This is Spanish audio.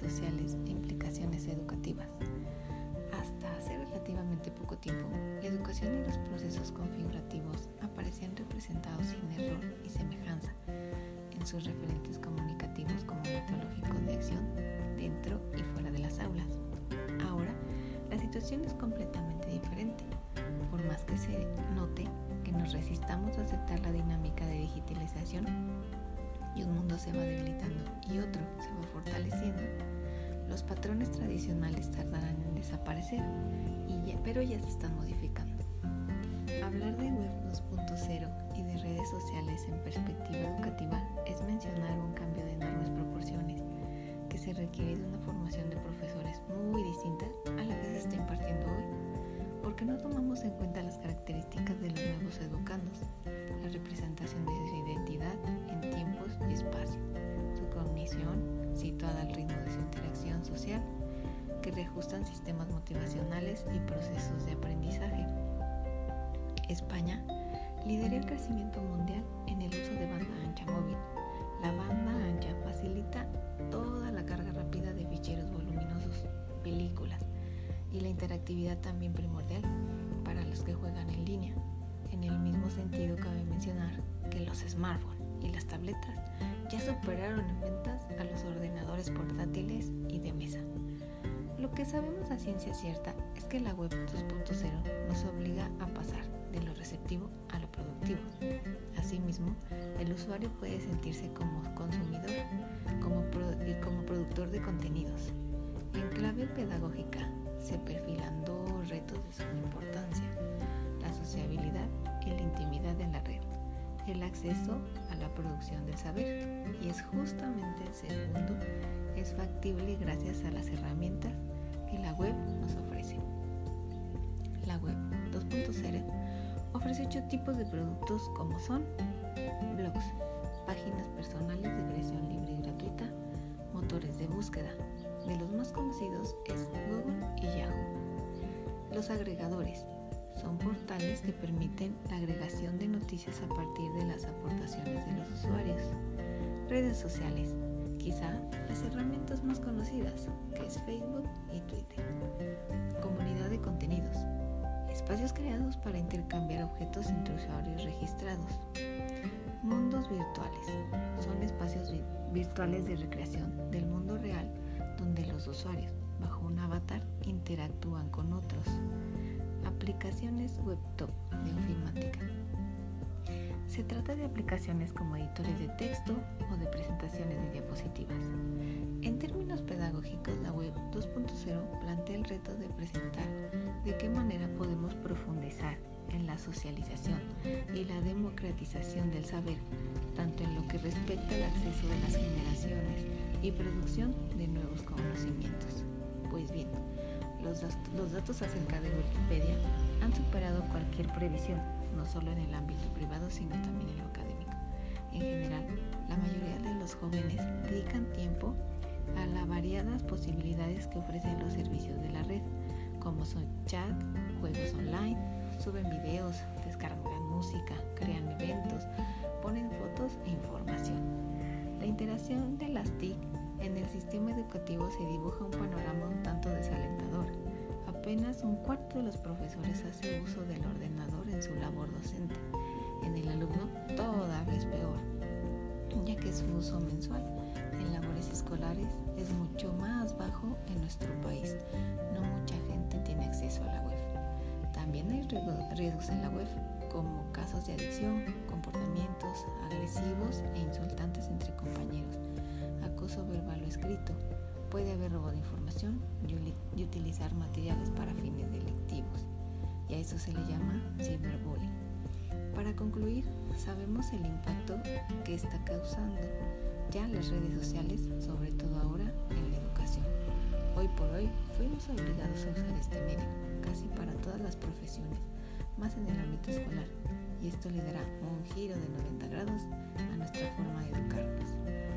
sociales e implicaciones educativas. Hasta hace relativamente poco tiempo, la educación y los procesos configurativos aparecían representados sin error y semejanza en sus referentes comunicativos como metodológicos de acción dentro y fuera de las aulas. Ahora, la situación es completamente diferente, por más que se note que nos resistamos a aceptar la dinámica de digitalización y un mundo se va debilitando y otro tardarán en desaparecer, y pero ya se están modificando. Hablar de Web 2.0 y de redes sociales en perspectiva educativa es mencionar un cambio de enormes proporciones que se requiere de una formación de profesores muy distinta que reajustan sistemas motivacionales y procesos de aprendizaje. España lidera el crecimiento mundial en el uso de banda ancha móvil. La banda ancha facilita toda la carga rápida de ficheros voluminosos, películas y la interactividad también primordial para los que juegan en línea. En el mismo sentido cabe mencionar que los smartphones y las tabletas ya superaron en ventas a los ordenadores portátiles y de mesa. Lo que sabemos a ciencia cierta es que la web 2.0 nos obliga a pasar de lo receptivo a lo productivo. Asimismo, el usuario puede sentirse como consumidor como y como productor de contenidos. En clave pedagógica se perfilan dos retos de suma importancia, la sociabilidad y la intimidad en la red, el acceso a la producción del saber, y es justamente el segundo, es factible gracias a las herramientas la web nos ofrece. La web 2.0 ofrece ocho tipos de productos como son blogs, páginas personales de creación libre y gratuita, motores de búsqueda. De los más conocidos es Google y Yahoo. Los agregadores son portales que permiten la agregación de noticias a partir de las aportaciones de los usuarios. Redes sociales, quizá las herramientas más conocidas, que es Facebook y Twitter. Comunidad de contenidos, espacios creados para intercambiar objetos entre usuarios registrados. Mundos virtuales, son espacios virtuales de recreación del mundo real donde los usuarios, bajo un avatar, interactúan con otros. Aplicaciones webtop de ofimática. Se trata de aplicaciones como editores de texto o de presentaciones de diapositivas. En términos pedagógicos, la web 2.0 plantea el reto de presentar de qué manera podemos profundizar en la socialización y la democratización del saber, tanto en lo que respecta al acceso de las generaciones y producción de nuevos conocimientos. Pues bien, los, los datos acerca de Wikipedia han superado cualquier previsión, no solo en el ámbito privado, sino también en lo académico. En general, la mayoría de los jóvenes dedican tiempo a las variadas posibilidades que ofrecen los servicios de la red, como son chat, juegos online, suben videos, descargan música, crean eventos, ponen fotos e información. La interacción de las TIC en el sistema educativo se dibuja un panorama. Apenas un cuarto de los profesores hace uso del ordenador en su labor docente. En el alumno todavía es peor, ya que su uso mensual en labores escolares es mucho más bajo en nuestro país. No mucha gente tiene acceso a la web. También hay riesgos en la web, como casos de adicción, comportamientos agresivos e insultantes entre compañeros, acoso verbal o escrito. Puede haber robo de información y utilizar materiales para fines delictivos. Y a eso se le llama ciberbullying. Para concluir, sabemos el impacto que está causando ya las redes sociales, sobre todo ahora en la educación. Hoy por hoy fuimos obligados a usar este medio, casi para todas las profesiones, más en el ámbito escolar, y esto le dará un giro de 90 grados a nuestra forma de educarnos.